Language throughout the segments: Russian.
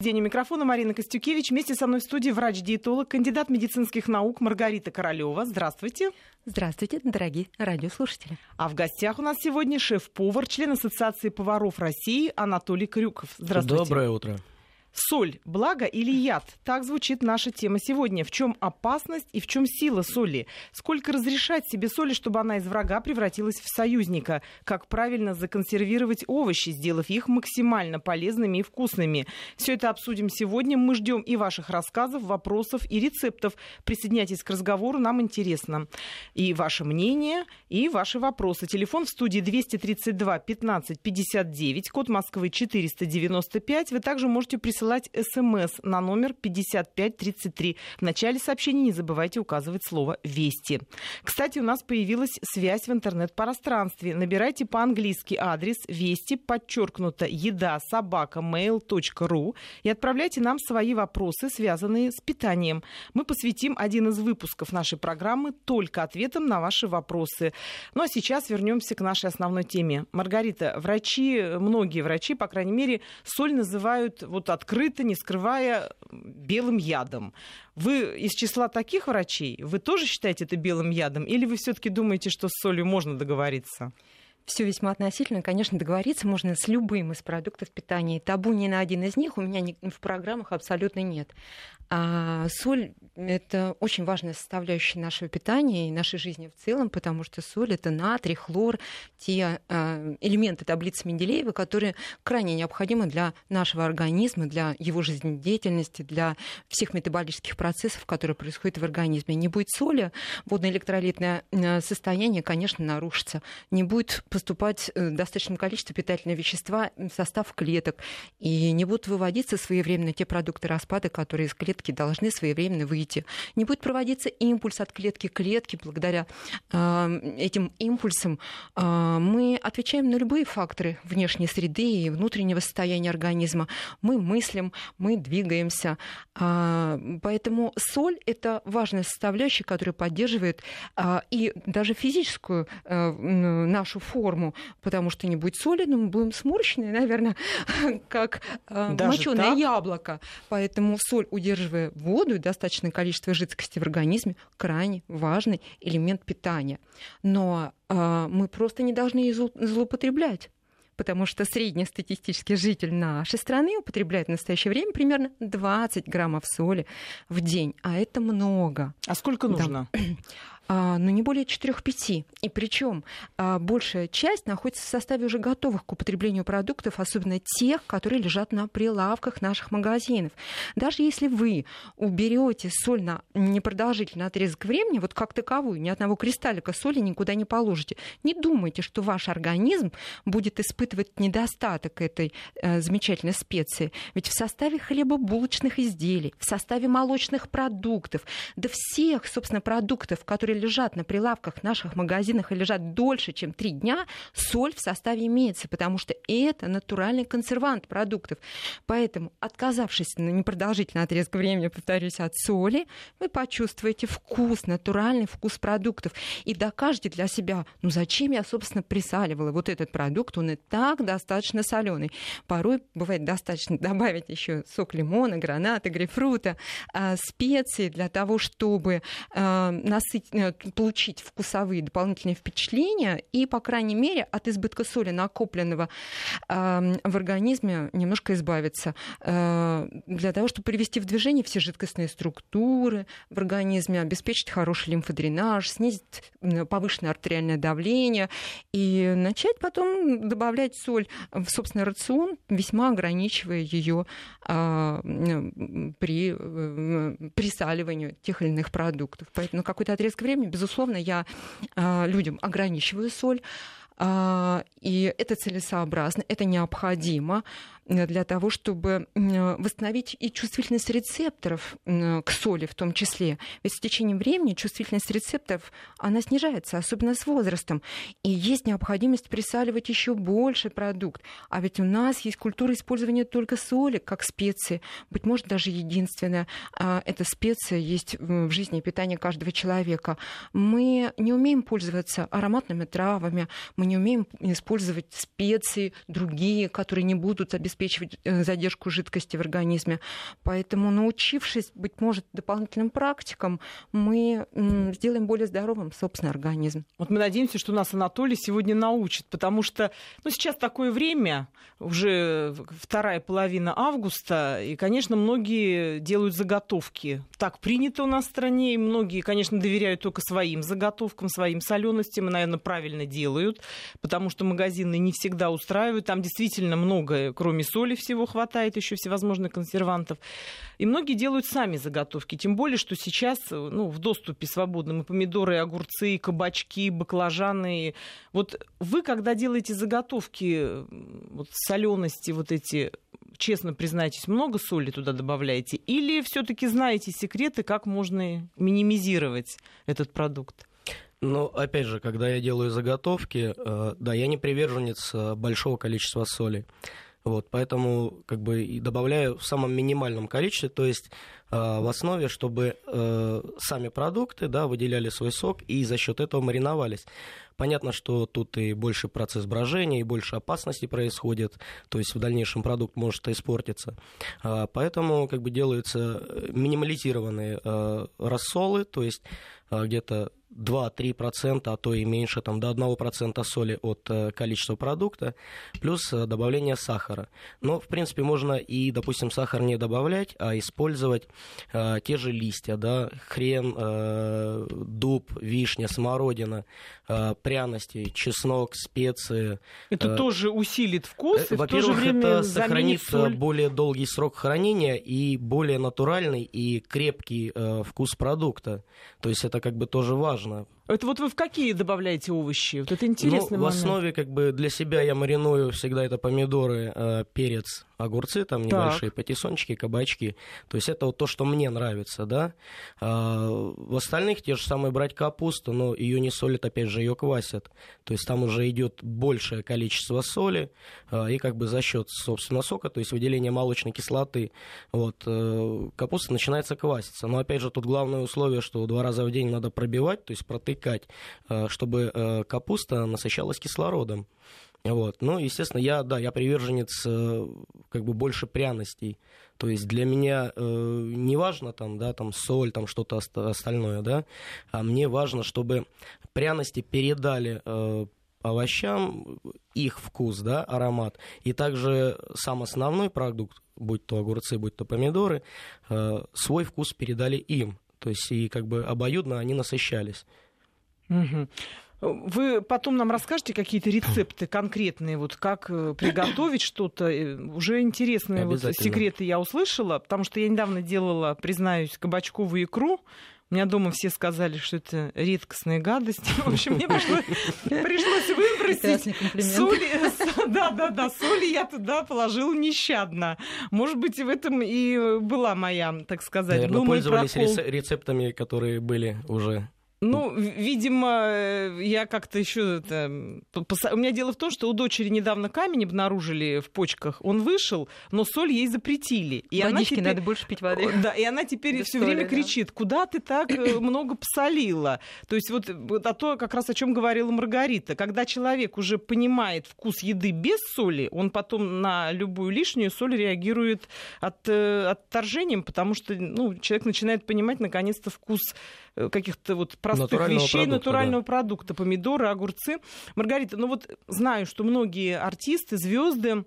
День у микрофона Марина Костюкевич. Вместе со мной в студии врач-диетолог, кандидат медицинских наук Маргарита Королева. Здравствуйте. Здравствуйте, дорогие радиослушатели. А в гостях у нас сегодня шеф-повар, член Ассоциации поваров России Анатолий Крюков. Здравствуйте. Доброе утро. Соль – благо или яд? Так звучит наша тема сегодня. В чем опасность и в чем сила соли? Сколько разрешать себе соли, чтобы она из врага превратилась в союзника? Как правильно законсервировать овощи, сделав их максимально полезными и вкусными? Все это обсудим сегодня. Мы ждем и ваших рассказов, вопросов и рецептов. Присоединяйтесь к разговору, нам интересно. И ваше мнение, и ваши вопросы. Телефон в студии 232 15 59, код Москвы 495. Вы также можете присылать присылать смс на номер 5533. В начале сообщения не забывайте указывать слово «Вести». Кстати, у нас появилась связь в интернет-пространстве. Набирайте по-английски адрес «Вести», подчеркнуто «Еда», собака, mail.ru и отправляйте нам свои вопросы, связанные с питанием. Мы посвятим один из выпусков нашей программы только ответам на ваши вопросы. Ну а сейчас вернемся к нашей основной теме. Маргарита, врачи, многие врачи, по крайней мере, соль называют вот открыто открыто, не скрывая белым ядом. Вы из числа таких врачей, вы тоже считаете это белым ядом? Или вы все-таки думаете, что с солью можно договориться? Все весьма относительно. Конечно, договориться можно с любым из продуктов питания. Табу ни на один из них у меня в программах абсолютно нет. А соль — это очень важная составляющая нашего питания и нашей жизни в целом, потому что соль — это натрий, хлор, те э, элементы таблицы Менделеева, которые крайне необходимы для нашего организма, для его жизнедеятельности, для всех метаболических процессов, которые происходят в организме. Не будет соли, водно-электролитное э, состояние, конечно, нарушится. Не будет поступать э, достаточное количество питательного вещества в состав клеток, и не будут выводиться своевременно те продукты распада, которые из клетки должны своевременно выйти. Не будет проводиться импульс от клетки к клетке. Благодаря э, этим импульсам э, мы отвечаем на любые факторы внешней среды и внутреннего состояния организма. Мы мыслим, мы двигаемся. Э, поэтому соль — это важная составляющая, которая поддерживает э, и даже физическую э, нашу форму, потому что не будет соли, но мы будем сморщенные, наверное, как э, моченое яблоко. Поэтому соль удерживая воду и достаточное количество жидкости в организме, крайне важный элемент питания. Но э, мы просто не должны ее злоупотреблять потому что среднестатистический житель нашей страны употребляет в настоящее время примерно 20 граммов соли в день, а это много. А сколько нужно? Да. А, но не более 4-5. И причем а, большая часть находится в составе уже готовых к употреблению продуктов, особенно тех, которые лежат на прилавках наших магазинов. Даже если вы уберете соль на непродолжительный отрезок времени, вот как таковую, ни одного кристаллика соли никуда не положите, не думайте, что ваш организм будет испытывать недостаток этой э, замечательной специи. Ведь в составе хлебобулочных изделий, в составе молочных продуктов, да всех, собственно, продуктов, которые лежат на прилавках наших магазинах и лежат дольше, чем три дня, соль в составе имеется, потому что это натуральный консервант продуктов. Поэтому, отказавшись на непродолжительный отрезок времени, повторюсь, от соли, вы почувствуете вкус, натуральный вкус продуктов и докажете для себя, ну зачем я, собственно, присаливала вот этот продукт, он и так достаточно соленый. Порой бывает достаточно добавить еще сок лимона, граната, грейпфрута, а, специи для того, чтобы а, насытить, получить вкусовые дополнительные впечатления и, по крайней мере, от избытка соли, накопленного э, в организме, немножко избавиться. Э, для того, чтобы привести в движение все жидкостные структуры в организме, обеспечить хороший лимфодренаж, снизить повышенное артериальное давление и начать потом добавлять соль в собственный рацион, весьма ограничивая ее э, при э, присаливании тех или иных продуктов. Поэтому какой-то отрезок времени времени, безусловно, я а, людям ограничиваю соль, а, и это целесообразно, это необходимо. Э, для того, чтобы восстановить и чувствительность рецепторов к соли в том числе. Ведь с течением времени чувствительность рецепторов, она снижается, особенно с возрастом. И есть необходимость присаливать еще больше продукт. А ведь у нас есть культура использования только соли как специи. Быть может, даже единственная а, эта специя есть в жизни и питании каждого человека. Мы не умеем пользоваться ароматными травами, мы не умеем использовать специи другие, которые не будут обеспечивать обеспечивать э, задержку жидкости в организме. Поэтому, научившись, быть может, дополнительным практикам, мы сделаем более здоровым собственный организм. Вот мы надеемся, что нас Анатолий сегодня научит, потому что ну, сейчас такое время, уже вторая половина августа, и, конечно, многие делают заготовки. Так принято у нас в стране, и многие, конечно, доверяют только своим заготовкам, своим соленостям, и, наверное, правильно делают, потому что магазины не всегда устраивают. Там действительно много, кроме соли, всего хватает, еще всевозможных консервантов. И многие делают сами заготовки, тем более, что сейчас ну, в доступе свободным и помидоры, и огурцы, и кабачки, и баклажаны. Вот вы, когда делаете заготовки, вот солености вот эти, честно признайтесь, много соли туда добавляете? Или все-таки знаете секреты, как можно минимизировать этот продукт? Ну, опять же, когда я делаю заготовки, э, да, я не приверженец э, большого количества соли. Вот, поэтому как бы и добавляю в самом минимальном количестве, то есть э, в основе, чтобы э, сами продукты да, выделяли свой сок и за счет этого мариновались. Понятно, что тут и больше процесс брожения, и больше опасности происходит, то есть в дальнейшем продукт может испортиться. Э, поэтому как бы делаются минимализированные э, рассолы, то есть э, где-то 2-3%, а то и меньше, там, до 1% соли от э, количества продукта, плюс э, добавление сахара. Но, в принципе, можно и, допустим, сахар не добавлять, а использовать э, те же листья, да, хрен, э, дуб, вишня, смородина, э, пряности, чеснок, специи. Это э, тоже усилит вкус, э, и Во-первых, в то же время это сохранит соль. более долгий срок хранения и более натуральный и крепкий э, вкус продукта. То есть это как бы тоже важно. Это вот вы в какие добавляете овощи? Вот это интересно. Ну, в основе как бы для себя я мариную всегда это помидоры, э, перец, огурцы, там небольшие так. патиссончики, кабачки. То есть это вот то, что мне нравится, да. А, в остальных те же самые брать капусту, но ее не солят, опять же, ее квасят. То есть там уже идет большее количество соли, а, и как бы за счет, собственно, сока, то есть выделения молочной кислоты, вот, э, капуста начинается кваситься. Но опять же, тут главное условие, что два раза в день надо пробивать, то есть протыкать, э, чтобы э, капуста насыщалась кислородом. Вот. Ну, естественно, я, да, я приверженец э, как бы больше пряностей. То есть для меня э, не важно там, да, там соль, там что-то остальное, да, а мне важно, чтобы пряности передали э, овощам их вкус, да, аромат. И также сам основной продукт, будь то огурцы, будь то помидоры, э, свой вкус передали им. То есть и как бы обоюдно они насыщались. Угу. Вы потом нам расскажете какие-то рецепты конкретные, вот как э, приготовить что-то. Э, уже интересные вот секреты я услышала, потому что я недавно делала, признаюсь, кабачковую икру. У меня дома все сказали, что это редкостная гадость. В общем, мне пришлось, пришлось выбросить соли. Да, да, да, соли я туда положила нещадно. Может быть, в этом и была моя, так сказать, Наверное, пользовались рецептами, которые были уже ну, видимо, э, я как-то еще это... У меня дело в том, что у дочери недавно камень обнаружили в почках. Он вышел, но соль ей запретили. И Водички она теперь... надо больше пить воды. Да, и она теперь все время да. кричит, куда ты так э, много посолила? То есть вот, а то, как раз о чем говорила Маргарита. Когда человек уже понимает вкус еды без соли, он потом на любую лишнюю соль реагирует от, э, отторжением, потому что ну, человек начинает понимать наконец-то вкус каких-то вот простых натурального вещей, продукта, натурального да. продукта, помидоры, огурцы. Маргарита, ну вот знаю, что многие артисты, звезды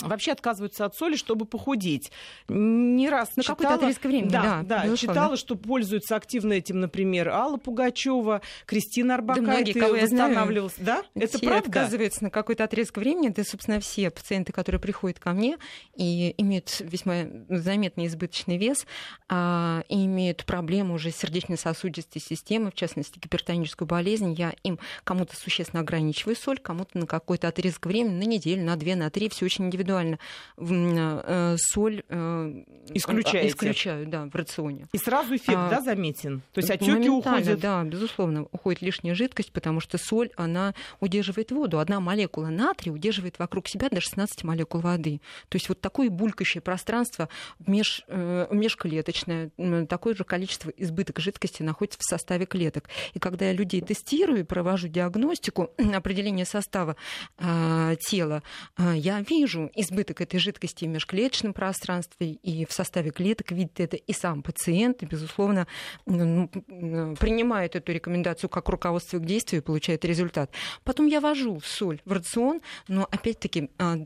вообще отказываются от соли, чтобы похудеть. Не раз На читала... какой-то отрезок времени, да. Да, да читала, что пользуются активно этим, например, Алла Пугачева, Кристина Арбакайте да многие, кого я. Знаю, да? Это правда? отказываются на какой-то отрезок времени. Это, собственно, все пациенты, которые приходят ко мне и имеют весьма заметный избыточный вес, а, и имеют проблему уже сердечно-сосудистой системы, в частности, гипертоническую болезнь. Я им кому-то существенно ограничиваю соль, кому-то на какой-то отрезок времени, на неделю, на две, на три, все очень индивидуально индивидуально э, соль э, Исключаете. исключаю да, в рационе. И сразу эффект а, да, заметен? То есть отеки уходят? Да, безусловно, уходит лишняя жидкость, потому что соль, она удерживает воду. Одна молекула натрия удерживает вокруг себя до 16 молекул воды. То есть вот такое булькающее пространство меж, э, межклеточное, такое же количество избыток жидкости находится в составе клеток. И когда я людей тестирую, провожу диагностику, определение состава э, тела, э, я вижу избыток этой жидкости в межклеточном пространстве и в составе клеток, видит это и сам пациент, и, безусловно, ну, принимает эту рекомендацию как руководство к действию и получает результат. Потом я вожу соль в рацион, но, опять-таки, а,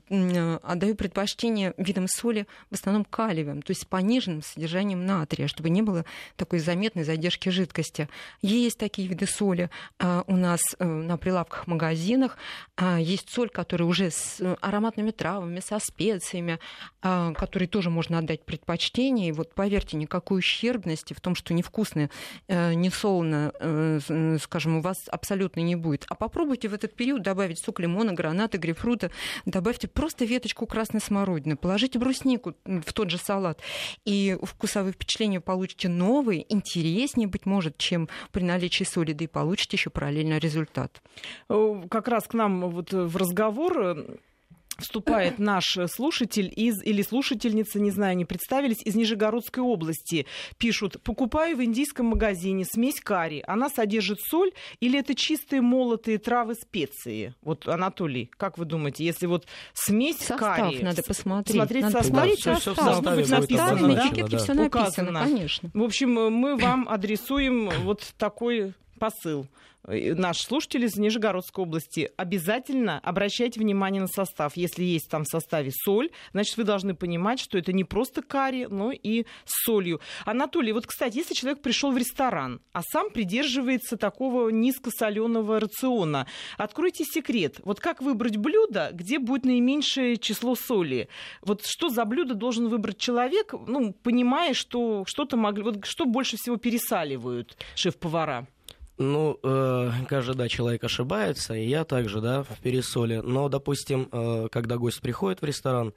отдаю предпочтение видам соли в основном калиевым, то есть с пониженным содержанием натрия, чтобы не было такой заметной задержки жидкости. Есть такие виды соли а, у нас э, на прилавках в магазинах. А, есть соль, которая уже с ароматными травами, со специями, которой тоже можно отдать предпочтение. И вот поверьте, никакой ущербности в том, что невкусно, э, не солоно, э, скажем, у вас абсолютно не будет. А попробуйте в этот период добавить сок лимона, граната, грейпфрута, добавьте просто веточку красной смородины, положите бруснику в тот же салат, и вкусовые впечатления получите новые, интереснее, быть может, чем при наличии соли, да и получите еще параллельно результат. Э, как раз к нам вот в разговор вступает наш слушатель из или слушательница, не знаю, не представились, из Нижегородской области. Пишут, покупаю в индийском магазине смесь карри. Она содержит соль или это чистые молотые травы специи? Вот, Анатолий, как вы думаете, если вот смесь состав карри... надо посмотреть. Смотреть надо состав. посмотреть да, состав. Все, все быть написано, на этикетке все написано, Указано. конечно. В общем, мы вам адресуем вот такой посыл. Э, наш слушатель из Нижегородской области, обязательно обращайте внимание на состав. Если есть там в составе соль, значит, вы должны понимать, что это не просто карри, но и с солью. Анатолий, вот, кстати, если человек пришел в ресторан, а сам придерживается такого низкосоленого рациона, откройте секрет. Вот как выбрать блюдо, где будет наименьшее число соли? Вот что за блюдо должен выбрать человек, ну, понимая, что что-то могли... Вот что больше всего пересаливают шеф-повара? Ну, э, каждый, да, человек ошибается, и я также, да, в пересоле. Но, допустим, э, когда гость приходит в ресторан,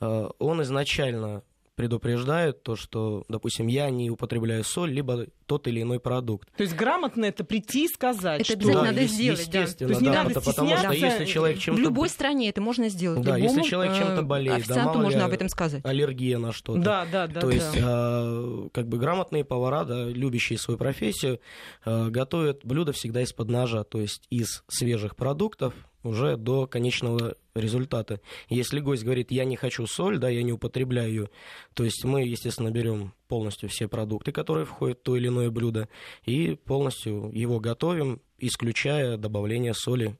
э, он изначально предупреждают то, что, допустим, я не употребляю соль, либо тот или иной продукт. То есть грамотно это прийти и сказать, это что... обязательно да, надо сделать, естественно, да. То есть не да, надо потому, потому что если человек чем-то... В любой стране это можно сделать. Да, Любому, если человек чем-то э, болеет, да, мало можно ли об этом сказать. Аллергия на что-то. Да, да, да. То да. есть, э, как бы грамотные повара, да, любящие свою профессию, э, готовят блюда всегда из-под ножа, то есть из свежих продуктов, уже до конечного результата. Если гость говорит, я не хочу соль, да, я не употребляю ее, то есть мы, естественно, берем полностью все продукты, которые входят в то или иное блюдо, и полностью его готовим, исключая добавление соли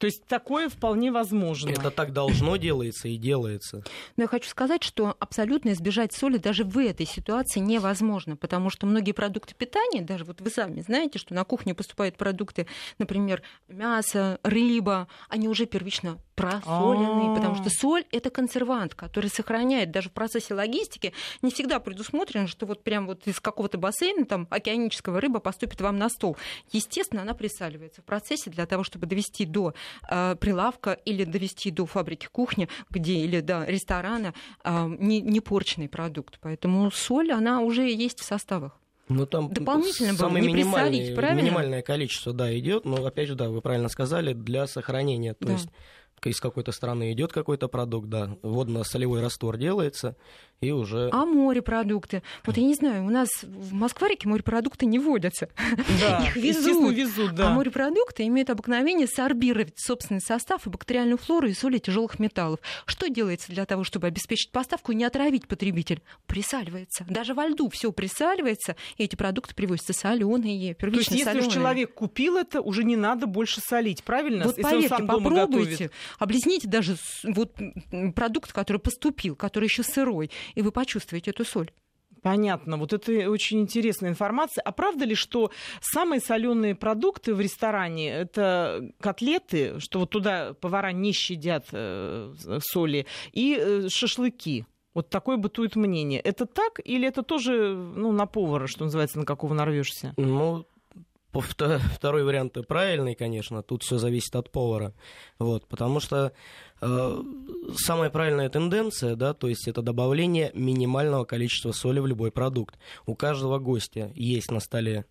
то есть такое вполне возможно. Это так должно делается и делается. Но я хочу сказать, что абсолютно избежать соли даже в этой ситуации невозможно, потому что многие продукты питания, даже вот вы сами знаете, что на кухню поступают продукты, например, мясо, рыба, они уже первично просоленные, А. потому что соль это консервант, который сохраняет даже в процессе логистики. Не всегда предусмотрено, что вот прям вот из какого-то бассейна там океанического рыба поступит вам на стол. Естественно, она присаливается в процессе для того, чтобы довести до э, прилавка или довести до фабрики кухни, где или до ресторана э, не, не порченный продукт. Поэтому соль, она уже есть в составах. Ну, там Дополнительно было самое не минимальное, присолить, правильно? минимальное количество, да, идет, но опять же, да, вы правильно сказали, для сохранения. То Да. есть из какой-то страны идет какой-то продукт, да, водно-солевой раствор делается, и уже... А морепродукты? Вот я не знаю, у нас в Москва-реке морепродукты не водятся. Да, Их везут. везут, да. А морепродукты имеют обыкновение сорбировать собственный состав и бактериальную флору и соли тяжелых металлов. Что делается для того, чтобы обеспечить поставку и не отравить потребитель? Присаливается. Даже во льду все присаливается, и эти продукты привозятся соленые, То есть, первично если уж соленые. человек купил это, уже не надо больше солить, правильно? Вот если он поверьте, сам дома попробуйте, готовит. облизните даже вот продукт, который поступил, который еще сырой, и вы почувствуете эту соль. Понятно, вот это очень интересная информация. А правда ли, что самые соленые продукты в ресторане это котлеты, что вот туда повара не щадят э, соли, и э, шашлыки? Вот такое бытует мнение. Это так или это тоже ну, на повара, что называется, на какого нарвешься? Ну, второй вариант правильный, конечно, тут все зависит от повара. Вот, потому что э, самая правильная тенденция, да, то есть это добавление минимального количества соли в любой продукт. У каждого гостя есть на столе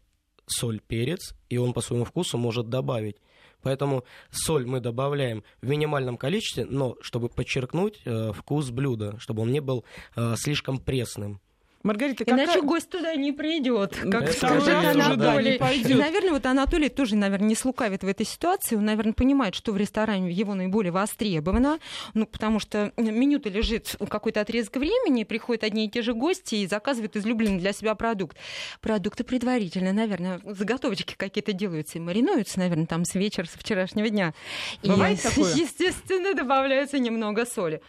соль, перец, и он по своему вкусу может добавить. Поэтому соль мы добавляем в минимальном количестве, но чтобы подчеркнуть э, вкус блюда, чтобы он не был э, слишком пресным. Маргарита, какая... Иначе гость туда не придет. Как скажет Анатолий. Да, И, наверное, вот Анатолий тоже, наверное, не слукавит в этой ситуации. Он, наверное, понимает, что в ресторане его наиболее востребовано. Ну, потому что меню-то лежит какой-то отрезок времени, приходят одни и те же гости и заказывают излюбленный для себя продукт. Продукты предварительно, наверное, заготовочки какие-то делаются и маринуются, наверное, там с вечера, со вчерашнего дня. Бывает и, такое? естественно, добавляется немного соли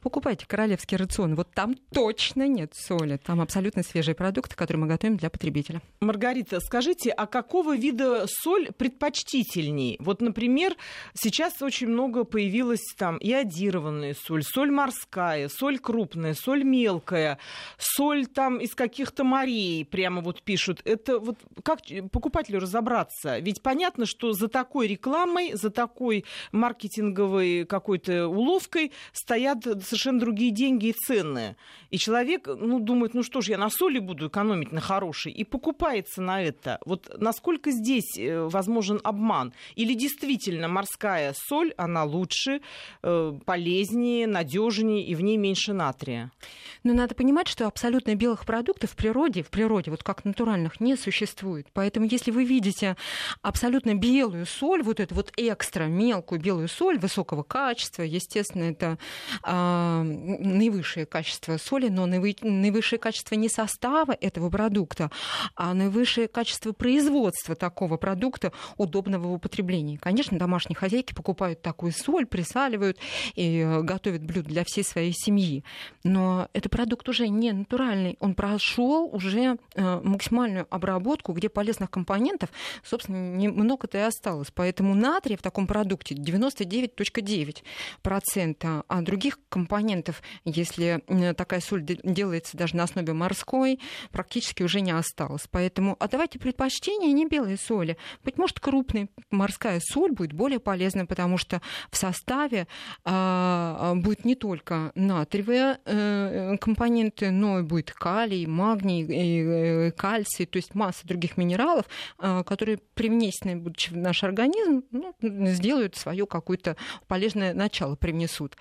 покупайте королевский рацион. Вот там точно нет соли. Там абсолютно свежие продукты, которые мы готовим для потребителя. Маргарита, скажите, а какого вида соль предпочтительней? Вот, например, сейчас очень много появилось там иодированная соль, соль морская, соль крупная, соль мелкая, соль там из каких-то морей, прямо вот пишут. Это вот как покупателю разобраться? Ведь понятно, что за такой рекламой, за такой маркетинговой какой-то уловкой стоят совершенно другие деньги и цены. И человек, ну, думает, ну что ж, я на соли буду экономить на хорошей, и покупается на это. Вот насколько здесь э, возможен обман? Или действительно морская соль, она лучше, э, полезнее, надежнее, и в ней меньше натрия? Но надо понимать, что абсолютно белых продуктов в природе, в природе, вот как натуральных, не существует. Поэтому если вы видите абсолютно белую соль, вот эту вот экстра мелкую белую соль высокого качества, естественно, это а, наивысшее качество соли, но наивысшее качество не состава этого продукта, а наивысшее качество производства такого продукта, удобного в употреблении. Конечно, домашние хозяйки покупают такую соль, присаливают и э, готовят блюдо для всей своей семьи. Но этот продукт уже не натуральный, он прошел уже э, максимальную обработку, где полезных компонентов, собственно, немного-то и осталось. Поэтому натрия в таком продукте 99,9%, а других компонентов компонентов, если такая соль делается даже на основе морской, практически уже не осталось. Поэтому отдавайте предпочтение не белой соли. Быть может, крупной морская соль будет более полезна, потому что в составе а, будет не только натриевые э, компоненты, но и будет калий, магний, э, кальций, то есть масса других минералов, э, которые привнесены будучи в наш организм, ну, сделают свое какое-то полезное начало, привнесут.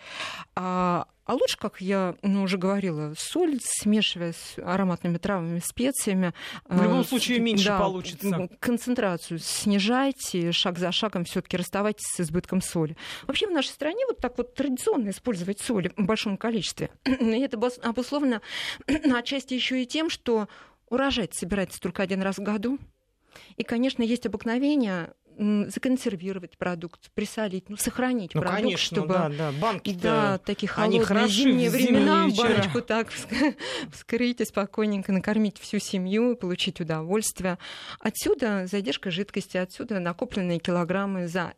А а лучше, как я ну, уже говорила, соль, смешивая с ароматными травами, специями. В любом э, случае меньше да, получится. Концентрацию снижайте, шаг за шагом все-таки расставайтесь с избытком соли. Вообще в нашей стране вот так вот традиционно использовать соль в большом количестве. И это обусловлено отчасти еще и тем, что урожай собирается только один раз в году. И, конечно, есть обыкновение законсервировать продукт, присолить, ну, сохранить ну, продукт, конечно, чтобы... Да, да, банки да, такие холодные зимние времена, баночку так вскрыть и спокойненько накормить всю семью, получить удовольствие. Отсюда задержка жидкости, отсюда накопленные килограммы за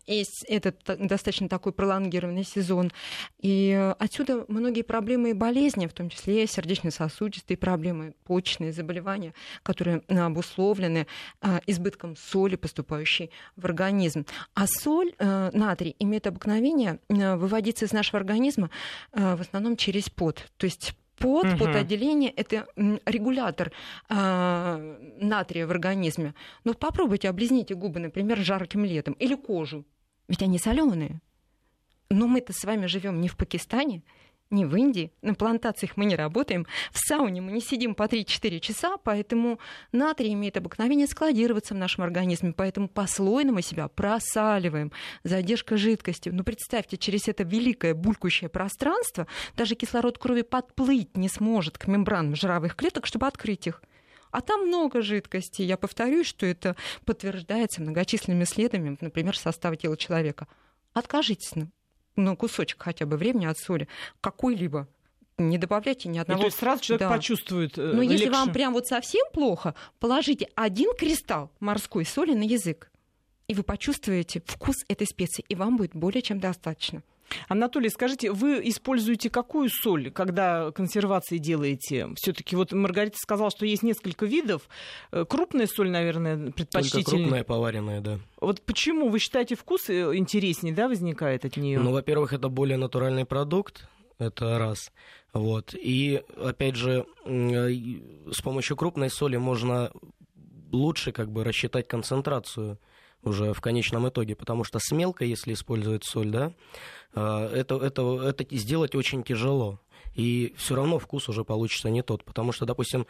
этот достаточно такой пролонгированный сезон. И отсюда многие проблемы и болезни, в том числе сердечно-сосудистые проблемы, почечные заболевания, которые обусловлены а, избытком соли, поступающей в организм. А соль, э, натрий, имеет обыкновение э, выводиться из нашего организма э, в основном через пот. То есть пот, угу. потоотделение – это регулятор э, натрия в организме. Ну, попробуйте облизните губы, например, жарким летом или кожу. Ведь они соленые. Но мы-то с вами живем не в Пакистане, не в Индии, на плантациях мы не работаем, в сауне мы не сидим по 3-4 часа, поэтому натрий имеет обыкновение складироваться в нашем организме, поэтому послойно мы себя просаливаем. Задержка жидкости. Ну, представьте, через это великое булькающее пространство даже кислород крови подплыть не сможет к мембранам жировых клеток, чтобы открыть их. А там много жидкости. Я повторюсь, что это подтверждается многочисленными исследованиями, например, состава тела человека. Откажитесь ну, кусочек хотя бы времени от соли, какой-либо не добавляйте ни одного. И то есть сразу человек да. почувствует э, Но легче. если вам прям вот совсем плохо, положите один кристалл морской соли на язык, и вы почувствуете вкус этой специи, и вам будет более чем достаточно. Анатолий, скажите, вы используете какую соль, когда консервации делаете? Все-таки вот Маргарита сказала, что есть несколько видов. Э, крупная соль, наверное, предпочтительнее. Только крупная поваренная, да. Вот почему вы считаете вкус э, интереснее, да, возникает от нее? Ну, во-первых, это более натуральный продукт, это раз. Вот. И, опять же, э, с помощью крупной соли можно лучше как бы рассчитать концентрацию уже в конечном итоге, потому что с мелкой, если использовать соль, да, э, это, это, это сделать очень тяжело. И все равно вкус уже получится не тот. Потому что, допустим,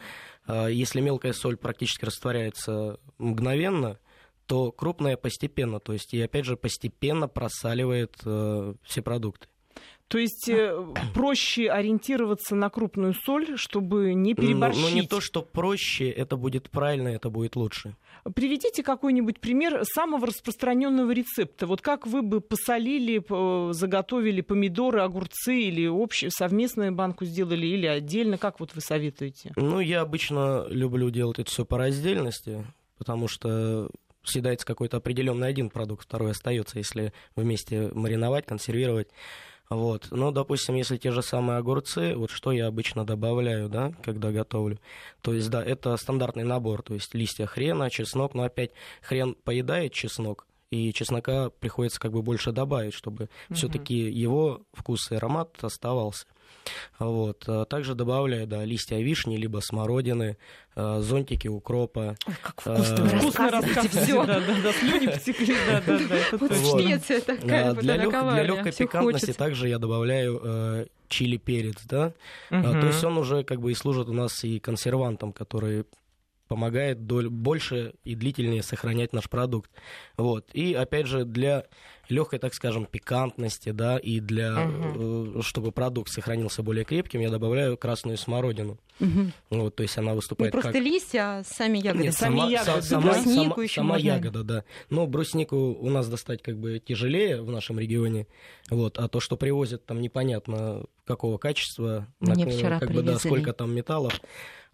э, если мелкая соль практически растворяется мгновенно, то крупная постепенно, то есть и опять же постепенно просаливает э, все продукты. То есть э, проще ориентироваться на крупную соль, чтобы не переборщить. Ну, ну не то, что проще, это будет правильно, это будет лучше. Приведите какой-нибудь пример самого распространенного рецепта. Вот как вы бы посолили, заготовили помидоры, огурцы или общую совместную банку сделали или отдельно? Как вот вы советуете? Ну, я обычно люблю делать это все по раздельности, потому что съедается какой-то определенный один продукт, второй остается, если вместе мариновать, консервировать. Вот. Но, допустим, если те же самые огурцы, вот что я обычно добавляю, да, когда готовлю. То есть, да, это стандартный набор, то есть листья хрена, чеснок, но опять хрен поедает чеснок, и чеснока приходится как бы больше добавить, чтобы угу. все-таки его вкус и аромат оставался. Вот. А также добавляю да, листья вишни, либо смородины, а, зонтики укропа. Ой, как вкусно, а, вкусно рассказываете все. Да, да, да, слюни потекли, да, да, да. Вот Швеция такая, для, лег, для легкой пикантности также я добавляю э, чили перец, да. Угу. А, то есть он уже как бы и служит у нас и консервантом, который помогает больше и длительнее сохранять наш продукт. Вот. И опять же для легкой, так скажем, пикантности, да, и для, угу. чтобы продукт сохранился более крепким, я добавляю красную смородину. Угу. Вот, то есть она выступает Не просто как... листья, а сами ягоды. Нет, сами сама, ягоды. Сама, бруснику сама, еще сама можно. ягода, да. Но бруснику у нас достать как бы тяжелее в нашем регионе. Вот, а то, что привозят там непонятно какого качества, Мне на, вчера как привезли. бы, да, сколько там металлов.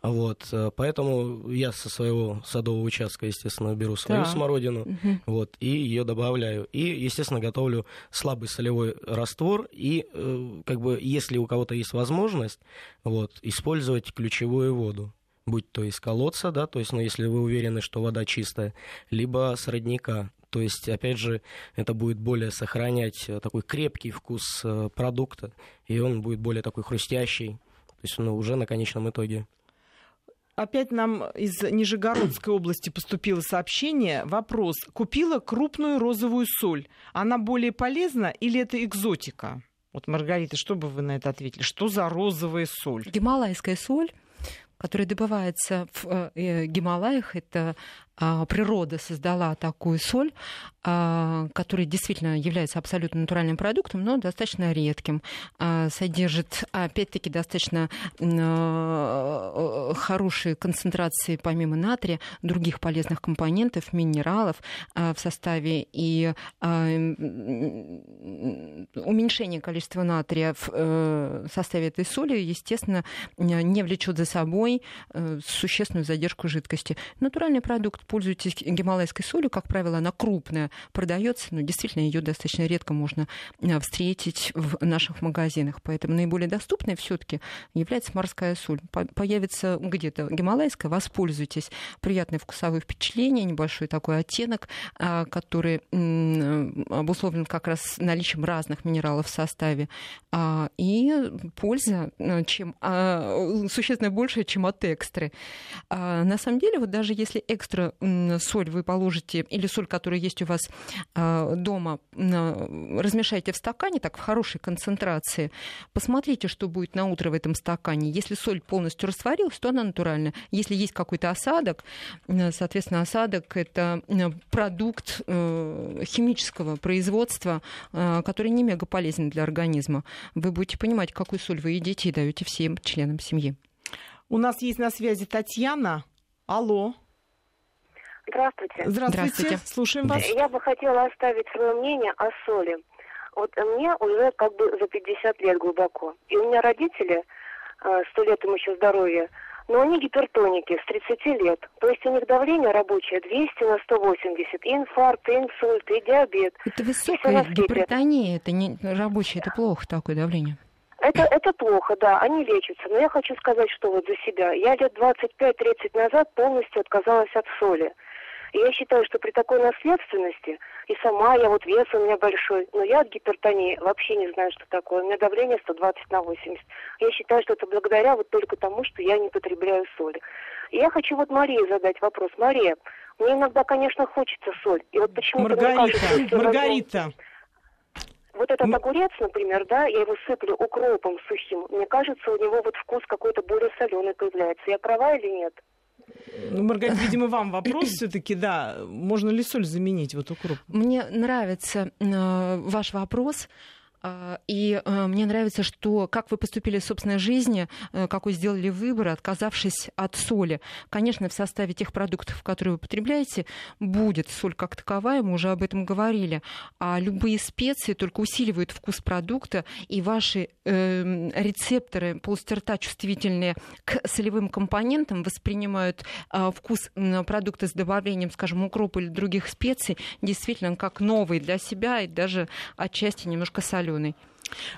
Вот, э, поэтому я со своего садового участка, естественно, беру свою да. смородину, угу. вот, и ее добавляю. И, естественно, готовлю слабый солевой раствор. И, э, как бы, если у кого-то есть возможность, вот, использовать ключевую воду будь то из колодца, да, то есть, ну, если вы уверены, что вода чистая, либо с родника. То есть, опять же, это будет более сохранять э, такой крепкий вкус продукта, и он будет более такой хрустящий, то есть, ну, уже на конечном итоге. Опять нам из Нижегородской области поступило сообщение. Вопрос. Купила крупную розовую соль. Она более полезна или это экзотика? Вот, Маргарита, что бы вы на это ответили? Что за розовая соль? Гималайская соль которая добывается в э, э Гималаях. Это природа создала такую соль, а, которая действительно является абсолютно натуральным продуктом, но достаточно редким. А, содержит, опять-таки, достаточно хорошие концентрации, помимо натрия, других полезных компонентов, минералов в составе и уменьшение количества натрия в э, составе этой соли, естественно, не влечет за собой э, существенную задержку жидкости. Натуральный продукт пользуетесь гималайской солью, как правило, она крупная, продается, но действительно ее достаточно редко можно э, встретить в наших магазинах. Поэтому наиболее доступной все-таки является морская соль. Появится где-то гималайская, воспользуйтесь. Приятные вкусовые впечатления, небольшой такой оттенок, а, который обусловлен как раз наличием разных минералов в составе. А, и польза э, чем, а, существенно больше, чем от экстры. На самом деле, вот даже если экстра соль вы положите, или соль, которая есть у вас а, дома, размешайте в стакане, так, в хорошей концентрации. Посмотрите, что будет на утро в этом стакане. Если соль полностью растворилась, то она натуральная. Если есть какой-то осадок, соответственно, осадок – это продукт э, химического производства, э, который не мега полезен для организма. Вы будете понимать, какую соль вы едите и даете всем членам семьи. У нас есть на связи Татьяна. Алло. Здравствуйте. Здравствуйте. Здравствуйте. Слушаем вас. Я бы хотела оставить свое мнение о соли. Вот мне уже как бы за 50 лет глубоко. И у меня родители, э, сто лет им еще здоровья, но они гипертоники с 30 лет. То есть у них давление рабочее 200 на 180. И инфаркт, и инсульт, и диабет. Это высокая гипертония, это не рабочее, это плохо такое давление. Это, это плохо, да, они лечатся. Но я хочу сказать, что вот за себя. Я лет 25-30 назад полностью отказалась от соли. И я считаю, что при такой наследственности, и сама я, вот вес у меня большой, но я от гипертонии вообще не знаю, что такое. У меня давление 120 на 80. Я считаю, что это благодаря вот только тому, что я не потребляю соли. И я хочу вот Марии задать вопрос. Мария, мне иногда, конечно, хочется соль. И вот почему Маргарита, кажется, Маргарита. Вот этот огурец, например, да, я его сыплю укропом сухим. Мне кажется, у него вот вкус какой-то более соленый появляется. Я права или нет? Ну, Маргарита, видимо, вам вопрос все-таки, да, можно ли соль заменить вот укроп? Мне нравится э, ваш вопрос. А, и э, мне нравится, что как вы поступили в собственной жизни, э, какой сделали выбор, отказавшись от соли. Конечно, в составе тех продуктов, которые вы потребляете, будет соль как таковая, мы уже об этом говорили. А любые специи только усиливают вкус продукта, и ваши э, рецепторы полости рта чувствительные к солевым компонентам воспринимают э, вкус продукта с добавлением, скажем, укропа или других специй действительно как новый для себя и даже отчасти немножко соленый соленый.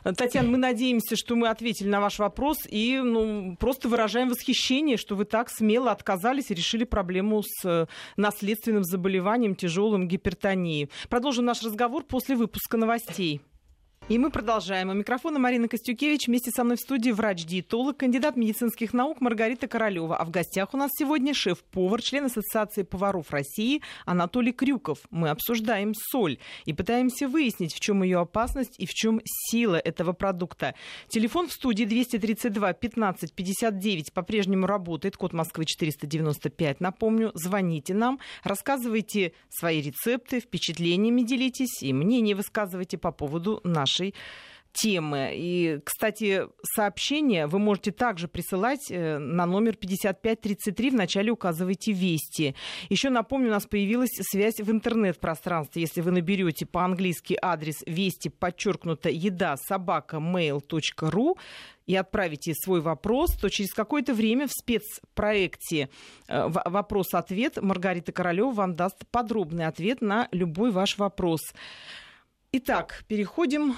Татьяна, мы надеемся, что мы ответили на ваш вопрос и ну, просто выражаем восхищение, что вы так смело отказались и решили проблему с э, наследственным заболеванием, тяжелым гипертонией. Продолжим наш разговор после выпуска новостей. И мы продолжаем. У микрофона Марина Костюкевич. Вместе со мной в студии врач-диетолог, кандидат медицинских наук Маргарита Королева. А в гостях у нас сегодня шеф-повар, член Ассоциации поваров России Анатолий Крюков. Мы обсуждаем соль и пытаемся выяснить, в чем ее опасность и в чем сила этого продукта. Телефон в студии 232 15 59 по-прежнему работает. Код Москвы 495. Напомню, звоните нам, рассказывайте свои рецепты, впечатлениями делитесь и мнение высказывайте по поводу нашей нашей темы. И, кстати, сообщения вы можете также присылать э, на номер 5533. Вначале указывайте «Вести». Еще напомню, у нас появилась связь в интернет-пространстве. Если вы наберете по-английски адрес «Вести», подчеркнуто «Еда», собака, mail.ru, и отправите свой вопрос, то через какое-то время в спецпроекте э, «Вопрос-ответ» Маргарита Королева вам даст подробный ответ на любой ваш вопрос. Итак, переходим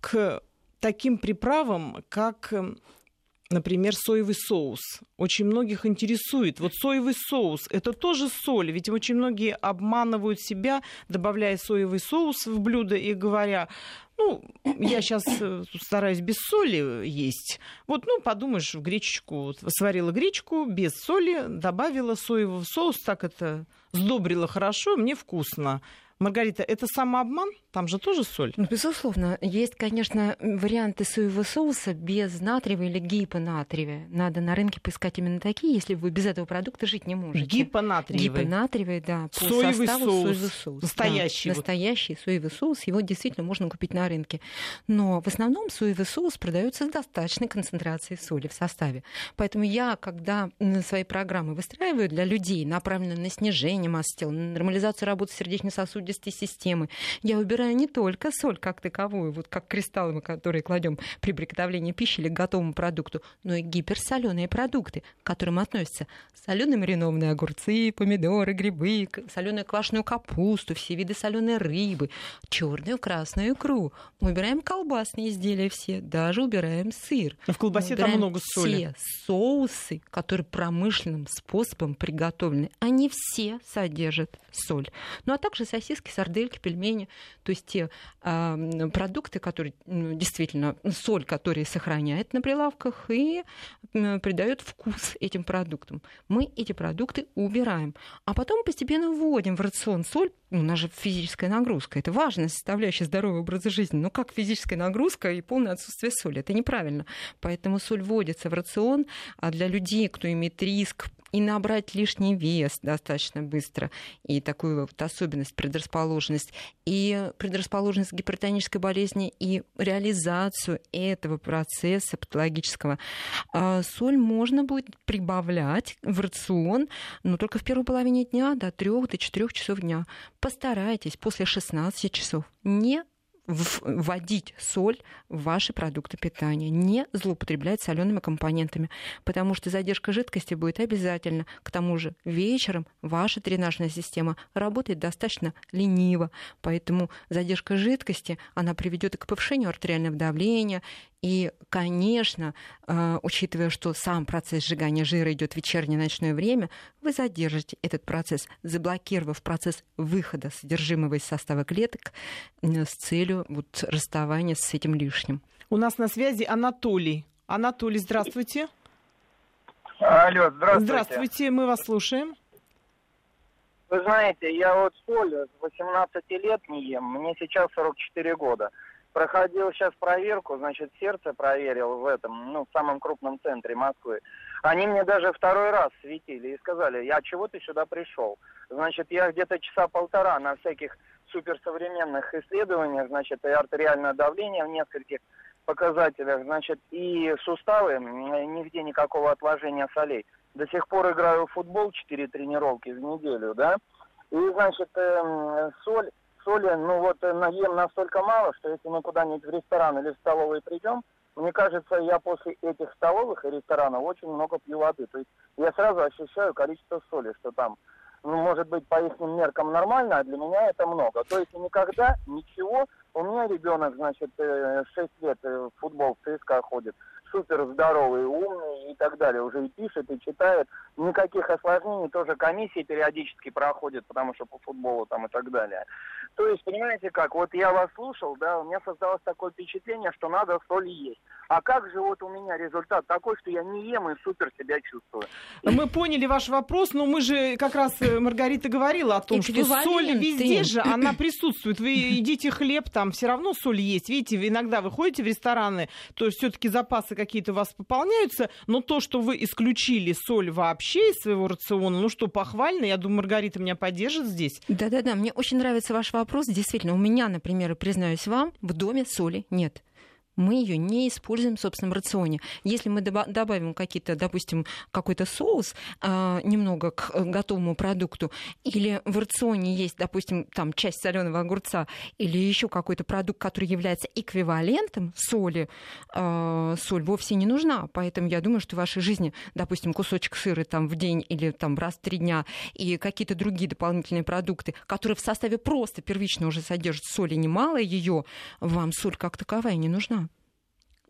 к таким приправам, как например, соевый соус. Очень многих интересует. Вот соевый соус – это тоже соль, ведь очень многие обманывают себя, добавляя соевый соус в блюдо и говоря, ну, я сейчас э, стараюсь без соли есть. Вот, ну, подумаешь, в гречечку, сварила гречку без соли, добавила соевый соус, так это сдобрила хорошо, мне вкусно. Маргарита, это самообман? Там же тоже соль. Ну, безусловно. Есть, конечно, варианты соевого соуса без натриевой или гипонатриевой. Надо на рынке поискать именно такие, если вы без этого продукта жить не можете. Гипонатриевый. Гипонатриевый, да. По соевый соус. соевый соус. Настоящий. Да, вот. Настоящий соевый соус. Его действительно можно купить на рынке. Но в основном соевый соус продается с достаточной концентрацией соли в составе. Поэтому я, когда свои программы выстраиваю для людей, направленные на снижение массы тела, на нормализацию работы сердечно-сосудистой системы, я убираю не только соль как таковую, вот как кристаллы, мы, которые кладем при приготовлении пищи или к готовому продукту, но и гиперсоленые продукты, к которым относятся соленые маринованные огурцы, помидоры, грибы, соленую квашеную капусту, все виды соленой рыбы, черную, красную икру. Мы убираем колбасные изделия все, даже убираем сыр. Но в колбасе там много соли. Все соусы, которые промышленным способом приготовлены, они все содержат соль. Ну а также сосиски, сардельки, пельмени. То есть те э, продукты, которые ну, действительно соль, которые сохраняет на прилавках и э, придает вкус этим продуктам. Мы эти продукты убираем, а потом постепенно вводим в рацион соль. Ну, у нас же физическая нагрузка. Это важная составляющая здорового образа жизни. Но как физическая нагрузка и полное отсутствие соли? Это неправильно. Поэтому соль вводится в рацион, а для людей, кто имеет риск и набрать лишний вес достаточно быстро, и такую вот особенность, предрасположенность, и предрасположенность к гипертонической болезни, и реализацию этого процесса патологического. А соль можно будет прибавлять в рацион, но только в первой половине дня до 3 до 4 часов дня. Постарайтесь после 16 часов не вводить соль в ваши продукты питания, не злоупотреблять солеными компонентами, потому что задержка жидкости будет обязательно. К тому же вечером ваша дренажная система работает достаточно лениво, поэтому задержка жидкости, она приведет к повышению артериального давления и, конечно, э, учитывая, что сам процесс сжигания жира идет в вечернее ночное время, вы задержите этот процесс, заблокировав процесс выхода содержимого из состава клеток с целью вот, расставания с этим лишним. У нас на связи Анатолий. Анатолий, здравствуйте. Алло, здравствуйте. Здравствуйте, мы вас слушаем. Вы знаете, я вот соль с 18 лет не ем, мне сейчас 44 года. Проходил сейчас проверку, значит, сердце проверил в этом, ну, в самом крупном центре Москвы. Они мне даже второй раз светили и сказали, я чего ты сюда пришел? Значит, я где-то часа полтора на всяких суперсовременных исследованиях, значит, и артериальное давление в нескольких показателях, значит, и суставы, нигде никакого отложения солей. До сих пор играю в футбол, 4 тренировки в неделю, да, и, значит, э, соль, соли, ну вот, э, наем настолько мало, что если мы куда-нибудь в ресторан или в столовый придем, мне кажется, я после этих столовых и ресторанов очень много пью воды. То есть я сразу ощущаю количество соли, что там ну, может быть, по их меркам нормально, а для меня это много. То есть никогда ничего. У меня ребенок, значит, 6 э, лет э, в футбол в ЦСКА ходит супер здоровый, умный и так далее. Уже и пишет, и читает. Никаких осложнений. Тоже комиссии периодически проходят, потому что по футболу там и так далее. То есть, понимаете как, вот я вас слушал, да, у меня создалось такое впечатление, что надо соль есть. А как же вот у меня результат такой, что я не ем и супер себя чувствую? Мы поняли ваш вопрос, но мы же как раз, э, Маргарита говорила о том, что соль везде же, она присутствует. Вы едите хлеб, там все равно соль есть. Видите, иногда вы ходите в рестораны, то все-таки запасы какие-то у вас пополняются, но то, что вы исключили соль вообще из своего рациона, ну что, похвально, я думаю, Маргарита меня поддержит здесь. Да-да-да, мне очень нравится ваш вопрос. Действительно, у меня, например, признаюсь вам, в доме соли нет мы ее не используем в собственном рационе. Если мы добавим какие-то, допустим, какой-то соус э, немного к э, готовому продукту, или в рационе есть, допустим, там часть соленого огурца, или еще какой-то продукт, который является эквивалентом соли, э, соль вовсе не нужна. Поэтому я думаю, что в вашей жизни, допустим, кусочек сыра там в день или там раз в три дня и какие-то другие дополнительные продукты, которые в составе просто первично уже содержат соли немало ее, вам соль как таковая не нужна.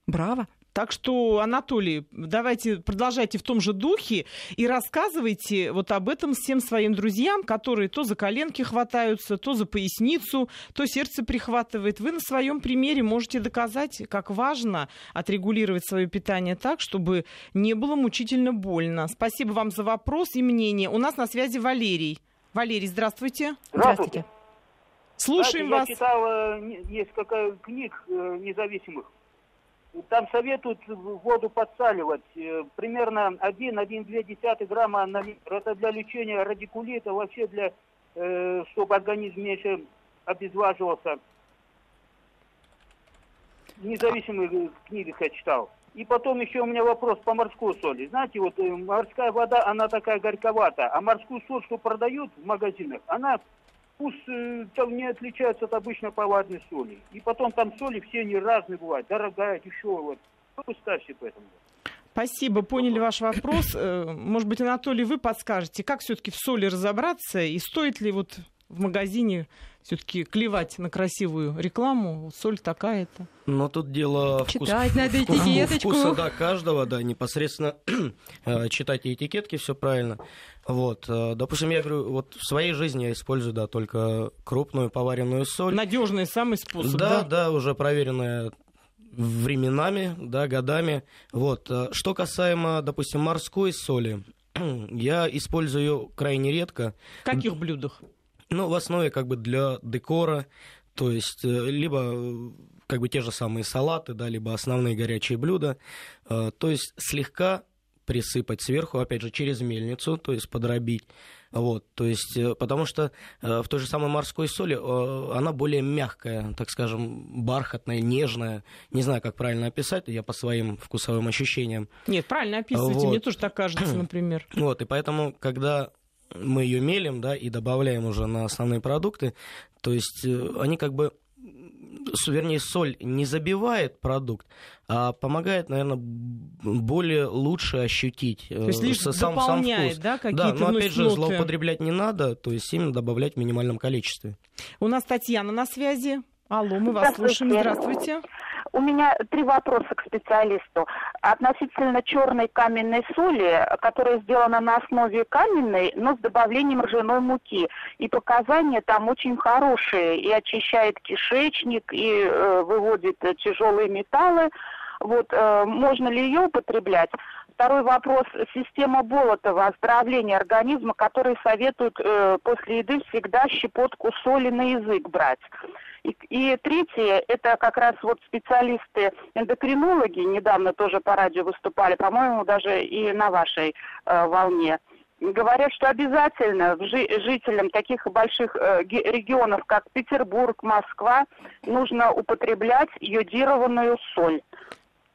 Браво! Так что, Анатолий, давайте продолжайте в том же духе и рассказывайте вот об этом всем своим друзьям, которые то за коленки хватаются, то за поясницу, то сердце прихватывает. Вы на своем примере можете доказать, как важно отрегулировать свое питание так, чтобы не было мучительно больно. Спасибо вам за вопрос и мнение. У нас на связи Валерий. Валерий, здравствуйте. Здравствуйте. Слушаем Знаете, вас. Я читал несколько книг э, независимых там советуют воду подсаливать э, примерно 1-1,2 грамма на литр. Это для лечения радикулита, вообще для, э, чтобы организм меньше обезваживался. Независимые э, книги я читал. И потом еще у меня вопрос по морской соли. Знаете, вот морская вода, она такая горьковатая, а морскую соль, что продают в магазинах, она вкус э, там не отличается от обычной поварной соли. И потом там соли все они разные бывают, дорогая, дешевая. Что вы ставьте по этому? Спасибо, поняли ваш вопрос. Э, может быть, Анатолий, вы подскажете, как все-таки в соли разобраться и стоит ли вот в магазине все-таки клевать на красивую рекламу, соль такая-то. Но тут дело читать вкус, надо этикеточку. вкуса да, каждого, да, непосредственно э, читать этикетки, все правильно. Вот, э, допустим, я говорю, вот в своей жизни я использую, да, только крупную поваренную соль. Надежный самый способ, да? Да, да, уже проверенная временами, да, годами. Вот. Э, что касаемо, допустим, морской соли, я использую ее крайне редко. В каких блюдах? Ну, в основе как бы для декора, то есть э, либо э, как бы те же самые салаты, да, либо основные горячие блюда, э, то есть слегка присыпать сверху, опять же, через мельницу, то есть подробить. Вот, то есть, потому что в той же самой морской соли она более мягкая, так скажем, бархатная, нежная. Не знаю, как правильно описать, я по своим вкусовым ощущениям. Нет, правильно описывайте, вот. мне тоже так кажется, например. Вот, и поэтому, когда мы ее мелим, да, и добавляем уже на основные продукты, то есть э, они как бы вернее, соль не забивает продукт, а помогает, наверное, более лучше ощутить. Э, то есть лишь сам, дополняет, сам вкус. да, какие-то Да, но опять же, ноты. злоупотреблять не надо, то есть именно добавлять в минимальном количестве. У нас Татьяна на связи. Алло, мы вас слушаем. Здравствуйте. У меня три вопроса к специалисту. Относительно черной каменной соли, которая сделана на основе каменной, но с добавлением ржаной муки. И показания там очень хорошие. И очищает кишечник, и э, выводит тяжелые металлы. Вот, э, можно ли ее употреблять? второй вопрос. Система Болотова, оздоровление организма, который советуют э, после еды всегда щепотку соли на язык брать. И, и третье, это как раз вот специалисты эндокринологи, недавно тоже по радио выступали, по-моему, даже и на вашей э, волне говорят, что обязательно жителям таких больших э, регионов, как Петербург, Москва, нужно употреблять йодированную соль.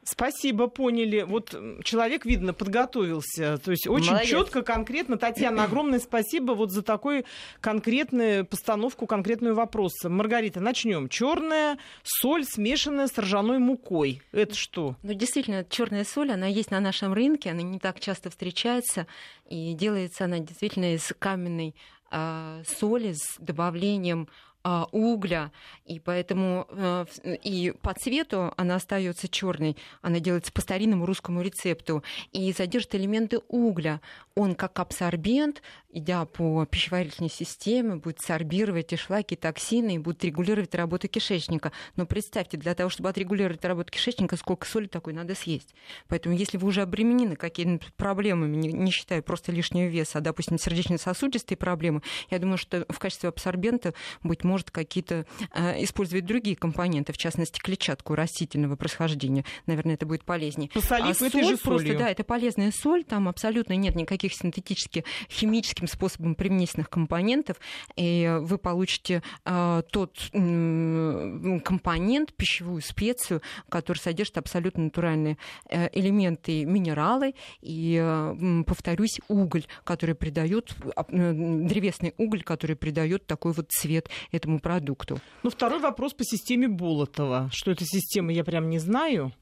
Спасибо, поняли. Вот человек, видно, подготовился. То есть очень четко, конкретно. Татьяна, огромное спасибо вот за такую конкретную постановку, конкретную вопроса. Маргарита, начнем. Черная соль, смешанная с ржаной мукой. Это что? Ну, действительно, черная соль, она есть на нашем рынке, она не так часто встречается, и делается она действительно из каменной э, соли с добавлением угля, и поэтому э, и по цвету она остается черной, она делается по старинному русскому рецепту и содержит элементы угля. Он как абсорбент, идя по пищеварительной системе, будет сорбировать и шлаки, и токсины, и будет регулировать работу кишечника. Но представьте, для того, чтобы отрегулировать работу кишечника, сколько соли такой надо съесть. Поэтому если вы уже обременены какими-то проблемами, не, не считая просто лишнего веса, а, допустим, сердечно-сосудистые проблемы, я думаю, что в качестве абсорбента быть какие-то э, использовать другие компоненты, в частности, клетчатку растительного происхождения. Наверное, это будет полезнее. Посолив а этой соль же просто, да, это полезная соль, там абсолютно нет никаких синтетических, химическим способом применительных компонентов, и вы получите э, тот э, компонент, пищевую специю, который содержит абсолютно натуральные э, элементы, минералы, и, э, повторюсь, уголь, который придает, э, древесный уголь, который придает такой вот цвет этому продукту. Ну, второй вопрос по системе Болотова. Что это система, я прям не знаю.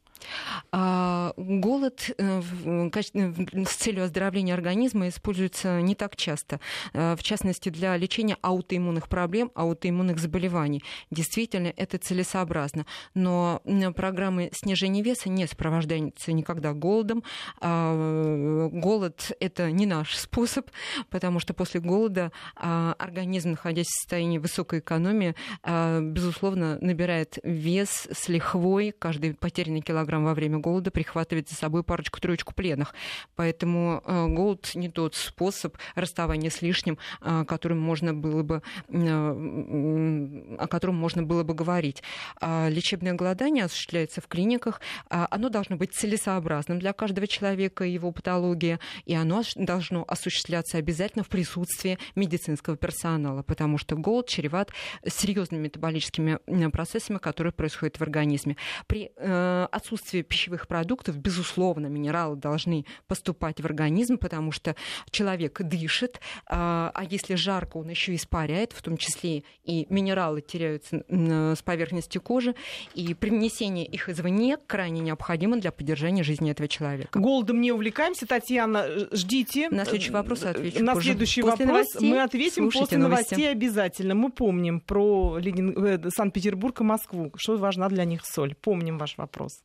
А, голод э, с целью оздоровления организма используется не так часто, э, в частности для лечения аутоиммунных проблем, аутоиммунных заболеваний. Действительно, это целесообразно. Но программы снижения веса не сопровождаются никогда голодом. А, голод – это не наш способ, потому что после голода а, организм, находясь в состоянии высокой экономии, безусловно, набирает вес с лихвой. Каждый потерянный килограмм килограмм во время голода прихватывать за собой парочку-троечку пленных. Поэтому э, голод не тот способ расставания с лишним, э, которым можно было бы, э, о котором можно было бы говорить. А лечебное голодание осуществляется в клиниках. А оно должно быть целесообразным для каждого человека и его патологии, и оно должно осуществляться обязательно в присутствии медицинского персонала, потому что голод чреват серьезными метаболическими процессами, которые происходят в организме. При отсутствии отсутствие пищевых продуктов, безусловно, минералы должны поступать в организм, потому что человек дышит, а, а если жарко, он еще испаряет, в том числе и минералы теряются с поверхности кожи, и привнесение их извне крайне необходимо для поддержания жизни этого человека. Голодом не увлекаемся, Татьяна, ждите. На следующий вопрос отвечу. На следующий после вопрос новостей, мы ответим после новостей новости. обязательно. Мы помним про Ленин... Э, Санкт-Петербург и Москву, что важна для них соль. Помним ваш вопрос.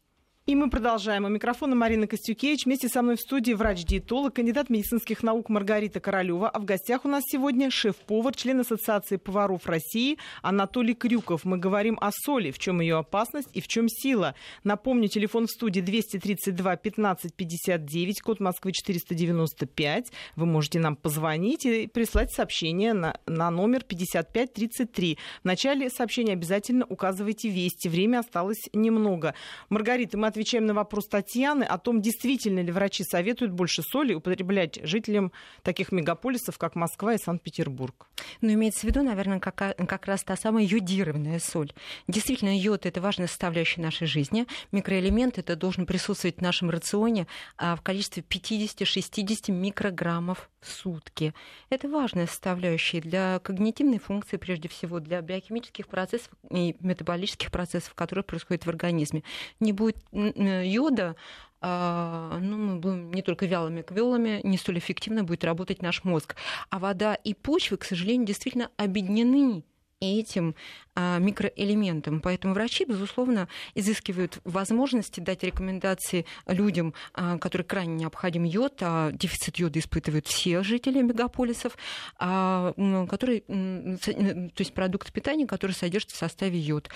И мы продолжаем. У микрофона Марина Костюкевич. Вместе со мной в студии врач-диетолог, кандидат медицинских наук Маргарита Королева. А в гостях у нас сегодня шеф-повар, член Ассоциации поваров России Анатолий Крюков. Мы говорим о соли, в чем ее опасность и в чем сила. Напомню, телефон в студии 232 15 59, код Москвы 495. Вы можете нам позвонить и прислать сообщение на, на номер 5533. В начале сообщения обязательно указывайте вести. Время осталось немного. Маргарита, мы отвечаем на вопрос Татьяны о том, действительно ли врачи советуют больше соли употреблять жителям таких мегаполисов, как Москва и Санкт-Петербург. Ну, имеется в виду, наверное, как, как раз та самая йодированная соль. Действительно, йод – это важная составляющая нашей жизни. Микроэлемент это должен присутствовать в нашем рационе а, в количестве 50-60 микрограммов сутки. Это важная составляющая для когнитивной функции, прежде всего, для биохимических процессов и метаболических процессов, которые происходят в организме. Не будет йода, а, ну, мы будем не только вялыми квелами, не столь эффективно будет работать наш мозг. А вода и почвы, к сожалению, действительно объединены этим а, микроэлементам. Поэтому врачи, безусловно, изыскивают возможности дать рекомендации людям, а, которые крайне необходим йод, а дефицит йода испытывают все жители мегаполисов, а, которые, то есть продукты питания, которые содержат в составе йод.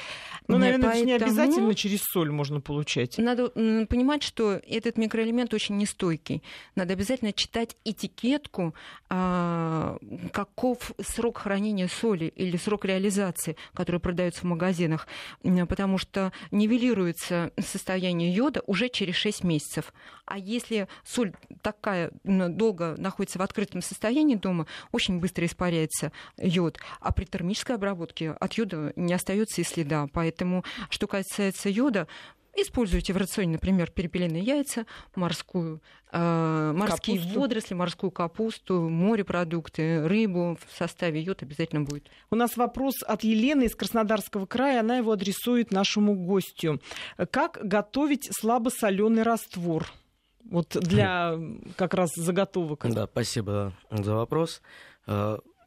Ну, наверное, Поэтому... это не обязательно через соль можно получать. Надо понимать, что этот микроэлемент очень нестойкий. Надо обязательно читать этикетку, каков срок хранения соли или срок реализации, которые продаются в магазинах, потому что нивелируется состояние йода уже через 6 месяцев. А если соль такая долго находится в открытом состоянии дома, очень быстро испаряется йод, а при термической обработке от йода не остается и следа. Поэтому, что касается йода, Используйте в рационе, например, перепелиные яйца, морскую, э, морские капусту. водоросли, морскую капусту, морепродукты, рыбу в составе йод обязательно будет. У нас вопрос от Елены из Краснодарского края. Она его адресует нашему гостю. Как готовить слабосоленый раствор? Вот для как раз заготовок. Да, спасибо за вопрос.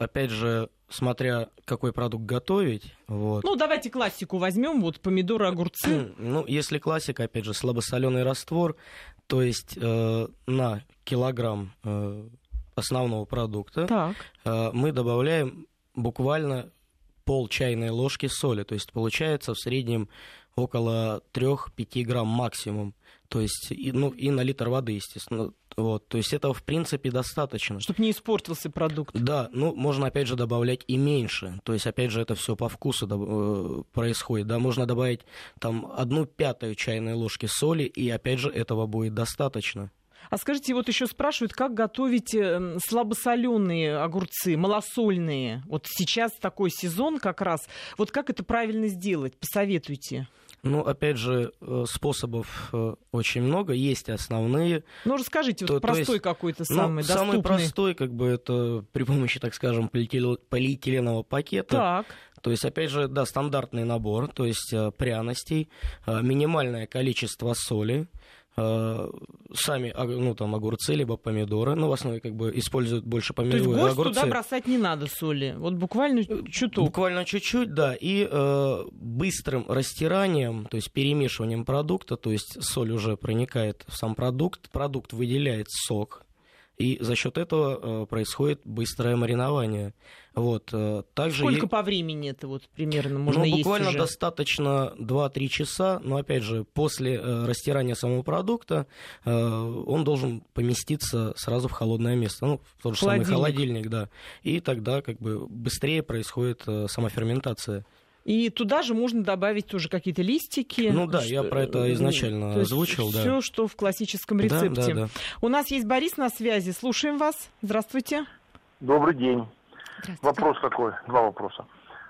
Опять же, смотря какой продукт готовить. Вот. Ну, давайте классику возьмем, вот помидоры, огурцы. ну, если классика, опять же, слабосоленый раствор, то есть э, на килограмм э, основного продукта так. Э, мы добавляем буквально пол чайной ложки соли. То есть получается в среднем около 3-5 грамм максимум. То есть, и, ну, и на литр воды, естественно. Вот, то есть этого, в принципе, достаточно. Чтобы не испортился продукт. Да, ну, можно, опять же, добавлять и меньше. То есть, опять же, это все по вкусу э, происходит. Да, можно добавить там одну пятую чайной ложки соли, и, опять же, этого будет достаточно. А скажите, вот еще спрашивают, как готовить э, слабосоленые огурцы, малосольные? Вот сейчас такой сезон как раз. Вот как это правильно сделать? Посоветуйте. Ну, опять же, э, способов э, очень много, есть основные. Ну, расскажите, то, вот простой есть, какой-то самый ну, доступный. Самый простой, как бы, это при помощи, так скажем, полиэтиленового пакета. Так. То есть, опять же, да, стандартный набор, то есть э, пряностей, минимальное количество соли, сами ну, там, огурцы, либо помидоры. Ну, в основном как бы используют больше помидоры. То есть горсть огурцы. туда бросать не надо соли? Вот буквально э, чуток? Буквально чуть-чуть, да. И э, быстрым растиранием, то есть перемешиванием продукта, то есть соль уже проникает в сам продукт, продукт выделяет сок, и за счет этого э, происходит быстрое маринование. Вот, э, также Сколько е... по времени это вот примерно можно ну, есть буквально уже? достаточно 2-3 часа, но опять же, после э, растирания самого продукта он должен поместиться сразу в холодное место, ну, в тот же холодильник. самый холодильник, да, и тогда как бы быстрее происходит сама ферментация. И туда же можно добавить тоже какие-то листики. Ну да, что... я про это изначально озвучил. Да. Все, что в классическом рецепте. Да, да, да. У нас есть Борис на связи. Слушаем вас. Здравствуйте. Добрый день. Вопрос такой, два вопроса.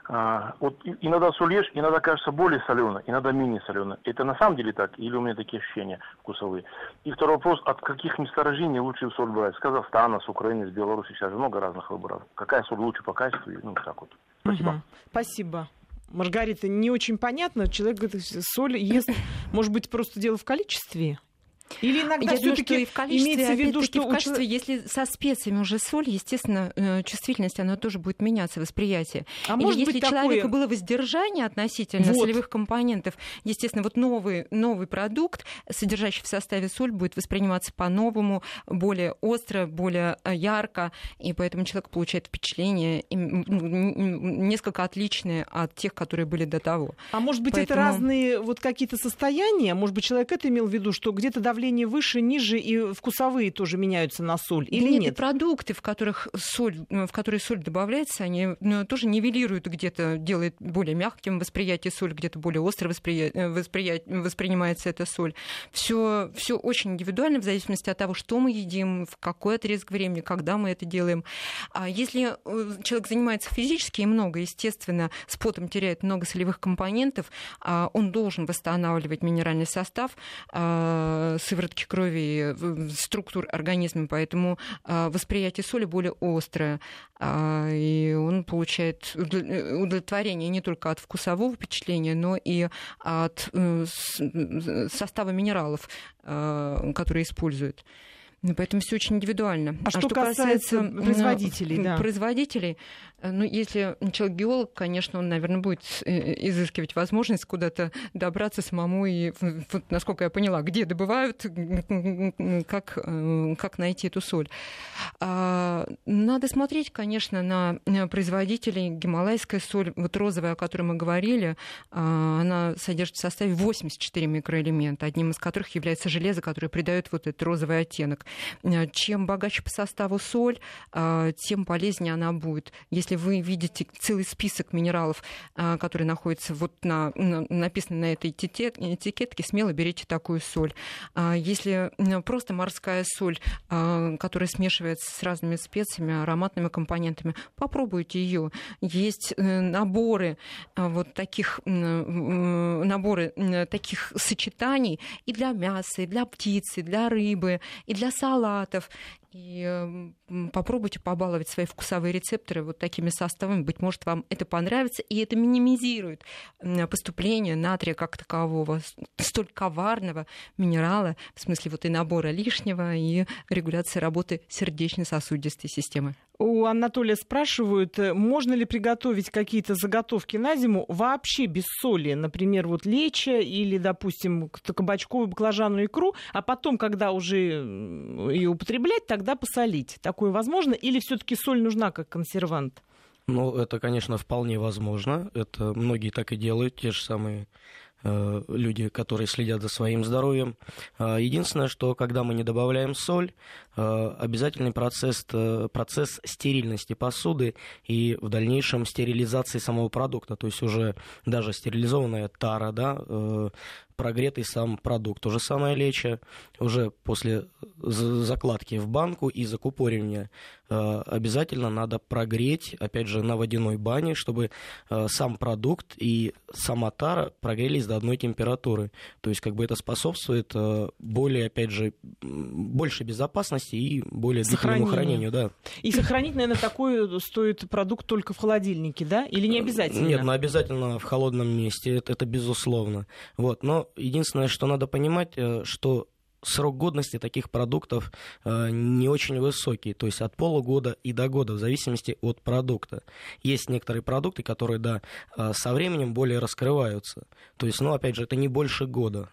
А, вот иногда соль ешь, иногда кажется более соленой, иногда менее соленой. Это на самом деле так? Или у меня такие ощущения вкусовые? И второй вопрос, от каких месторождений лучше соль брать? С Казахстана, с Украины, с Беларуси, сейчас много разных выборов. Какая соль лучше по качеству? Ну, так вот. Спасибо. Угу. Спасибо. Маргарита, не очень понятно. Человек говорит, соль ест, может быть, просто дело в количестве? Или иногда все-таки имеется в виду, что в качестве, если со специями уже соль, естественно, э, чувствительность, она тоже будет меняться, восприятие. А Или может если быть, человека такое... было воздержание относительно вот. солевых компонентов, естественно, вот новый, новый продукт, содержащий в составе соль, будет восприниматься по-новому, более остро, более э, ярко, и поэтому человек получает впечатление несколько отличные от тех, которые были до того. А может быть, Поэтому... это разные вот какие-то состояния? Может быть, человек это имел в виду, что где-то давление выше, ниже, и вкусовые тоже меняются на соль, или нет? Нет, и продукты, в, которых соль, в которые соль добавляется, они ну, тоже нивелируют где-то, делают более мягким восприятие соли, где-то более остро восприя... Восприя... воспринимается эта соль. Все, все очень индивидуально в зависимости от того, что мы едим, в какой отрезок времени, когда мы это делаем. А если э, человек занимается физически и много, естественно, с потом теряет много солевых компонентов, а он должен восстанавливать минеральный состав, а, сыворотки крови, структур организма, поэтому а, восприятие соли более острое, а, и он получает удовлетворение не только от вкусового впечатления, но и от э, состава минералов, а, которые используют. Поэтому все очень индивидуально. А, а что, касается, касается производителей, да. производителей, Э, ну, если человек геолог, конечно, он, наверное, будет э, изыскивать возможность куда-то добраться самому и, вот, насколько я поняла, где добывают, как, э, как найти эту соль. А, надо смотреть, конечно, на производителей. Гималайская соль, вот розовая, о которой мы говорили, а, она содержит в составе 84 микроэлемента, одним из которых является железо, которое придает вот этот розовый оттенок. Чем богаче по составу соль, а, тем полезнее она будет. Если вы видите целый список минералов, а, которые находятся вот на, на написаны на этой этикетке, смело берите такую соль. Если просто морская соль, которая смешивается с разными специями, ароматными компонентами, попробуйте ее. Есть э, наборы вот таких наборы таких сочетаний и для мяса, и для птицы, и для рыбы, и для салатов. И попробуйте побаловать свои вкусовые рецепторы вот такими составами. Быть может, вам это понравится, и это минимизирует поступление натрия как такового, столь коварного минерала, в смысле вот и набора лишнего, и регуляции работы сердечно-сосудистой системы. У Анатолия спрашивают, э, можно ли приготовить какие-то заготовки на зиму вообще без соли, например, вот леча или, допустим, кабачковую баклажанную икру, а потом, когда уже ее употреблять, тогда посолить. Такое возможно? Или все-таки соль нужна как консервант? Ну, это, конечно, вполне возможно. Это многие так и делают, те же самые люди, которые следят за своим здоровьем. Э, единственное, что когда мы не добавляем соль, э, обязательный процесс, процесс стерильности посуды и в дальнейшем стерилизации самого продукта, то есть уже даже стерилизованная тара, да, прогретый сам продукт. То же самое леча уже после закладки в банку и закупоривания э, обязательно надо прогреть, опять же, на водяной бане, чтобы э, сам продукт и сама тара прогрелись до одной температуры. То есть как бы это способствует э, более, опять же, большей безопасности и более длительному хранению. Да. И сохранить, наверное, такой стоит продукт только в холодильнике, да? Или не обязательно? Нет, ну обязательно в холодном месте, это, это безусловно. Вот. Но единственное, что надо понимать, э, что срок годности таких продуктов э, не очень высокий, то есть от полугода и до года, в зависимости от продукта. Есть некоторые продукты, которые, да, э, со временем более раскрываются. То есть, ну, опять же, это не больше года.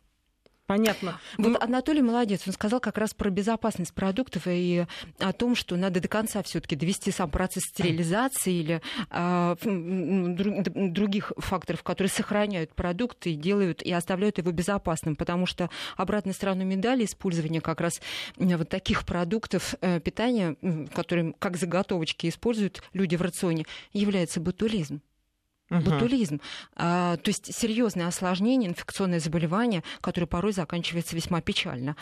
Понятно. Вот ну... Анатолий молодец, он сказал как раз про безопасность продуктов и о том, что надо до конца все-таки довести сам процесс стерилизации или а, других факторов, которые сохраняют продукты и делают и оставляют его безопасным, потому что обратной стороной медали использования как раз вот таких продуктов э, питания, которые как заготовочки используют люди в рационе, является ботулизм угу. ботулизм. А, то есть серьезное осложнение, инфекционное заболевание, которое порой заканчивается весьма печально.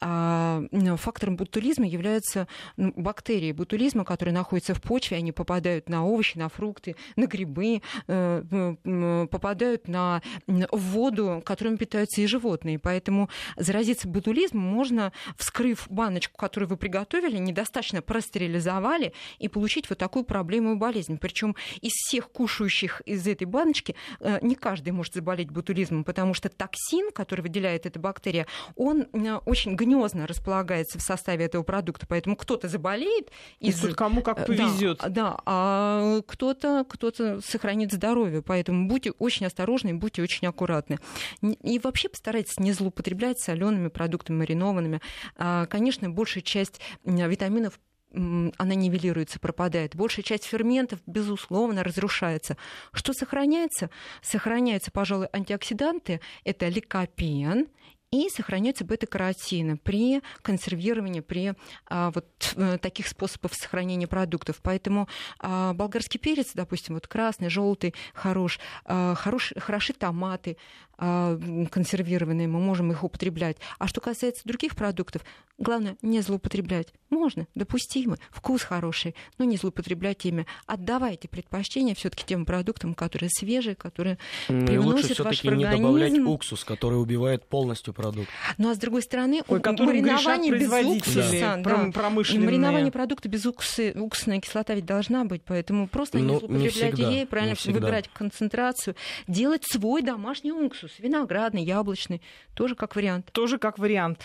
А, фактором ботулизма являются ну, бактерии ботулизма, которые находятся в почве, они попадают на овощи, на фрукты, на грибы, э, попадают на воду, которыми питаются и животные. Поэтому заразиться ботулизмом можно, вскрыв баночку, которую вы приготовили, недостаточно простерилизовали и получить вот такую проблему и болезнь. Причем из всех кушающих из этой баночки, э, не каждый может заболеть ботулизмом, потому что токсин, который выделяет эта бактерия, он э, очень гнездно располагается в составе этого продукта, поэтому кто-то заболеет. Из... Тут кому как э, повезет. Да, да, а кто-то кто сохранит здоровье, поэтому будьте очень осторожны, будьте очень аккуратны. И вообще постарайтесь не злоупотреблять солеными продуктами, маринованными. А, конечно, большая часть витаминов она нивелируется, пропадает. Большая часть ферментов, безусловно, разрушается. Что сохраняется? Сохраняются, пожалуй, антиоксиданты. Это ликопен и сохраняются бета-каротины при консервировании, при а, вот э, таких способах сохранения продуктов. Поэтому а, болгарский перец, допустим, вот красный, желтый, хорош, а, хорош, хороши томаты, консервированные, мы можем их употреблять. А что касается других продуктов, главное не злоупотреблять. Можно, допустимо, вкус хороший, но не злоупотреблять ими. Отдавайте предпочтение все-таки тем продуктам, которые свежие, которые ну, привносят в ваш организм. не добавлять уксус, который убивает полностью продукт. Ну а с другой стороны, Ой, маринование без уксуса, да, маринование продукта без уксуса, уксусная кислота ведь должна быть, поэтому просто ну, не злоупотреблять ей, правильно выбирать концентрацию, делать свой домашний уксус виноградный, яблочный, тоже как вариант. Тоже как вариант.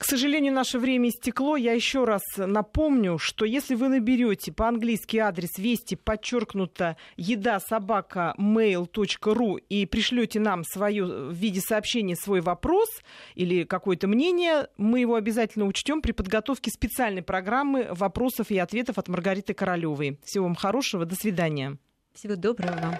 К сожалению, наше время истекло. Я еще раз напомню, что если вы наберете по-английски адрес вести подчеркнуто еда собака mail.ru и пришлете нам свое в виде сообщения свой вопрос или какое-то мнение, мы его обязательно учтем при подготовке специальной программы вопросов и ответов от Маргариты Королевой. Всего вам хорошего, до свидания. Всего доброго вам.